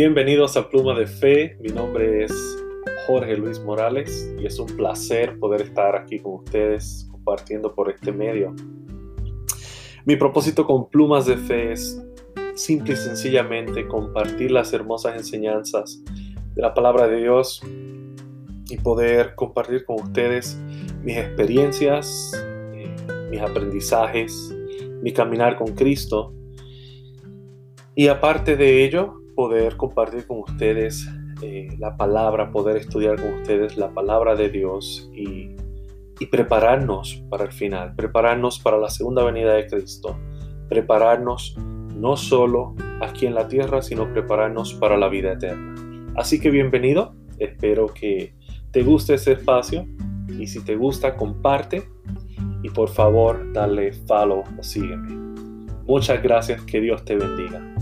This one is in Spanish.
Bienvenidos a Pluma de Fe, mi nombre es Jorge Luis Morales y es un placer poder estar aquí con ustedes compartiendo por este medio. Mi propósito con Plumas de Fe es simple y sencillamente compartir las hermosas enseñanzas de la palabra de Dios y poder compartir con ustedes mis experiencias, eh, mis aprendizajes, mi caminar con Cristo. Y aparte de ello, poder compartir con ustedes eh, la palabra, poder estudiar con ustedes la palabra de Dios y, prepararnos para el final, prepararnos para la segunda venida de Cristo, prepararnos no solo aquí en la tierra, sino prepararnos para la vida eterna. Así que bienvenido, espero que te guste ese espacio y si te gusta comparte y por favor dale follow o sígueme. Muchas gracias, que Dios te bendiga.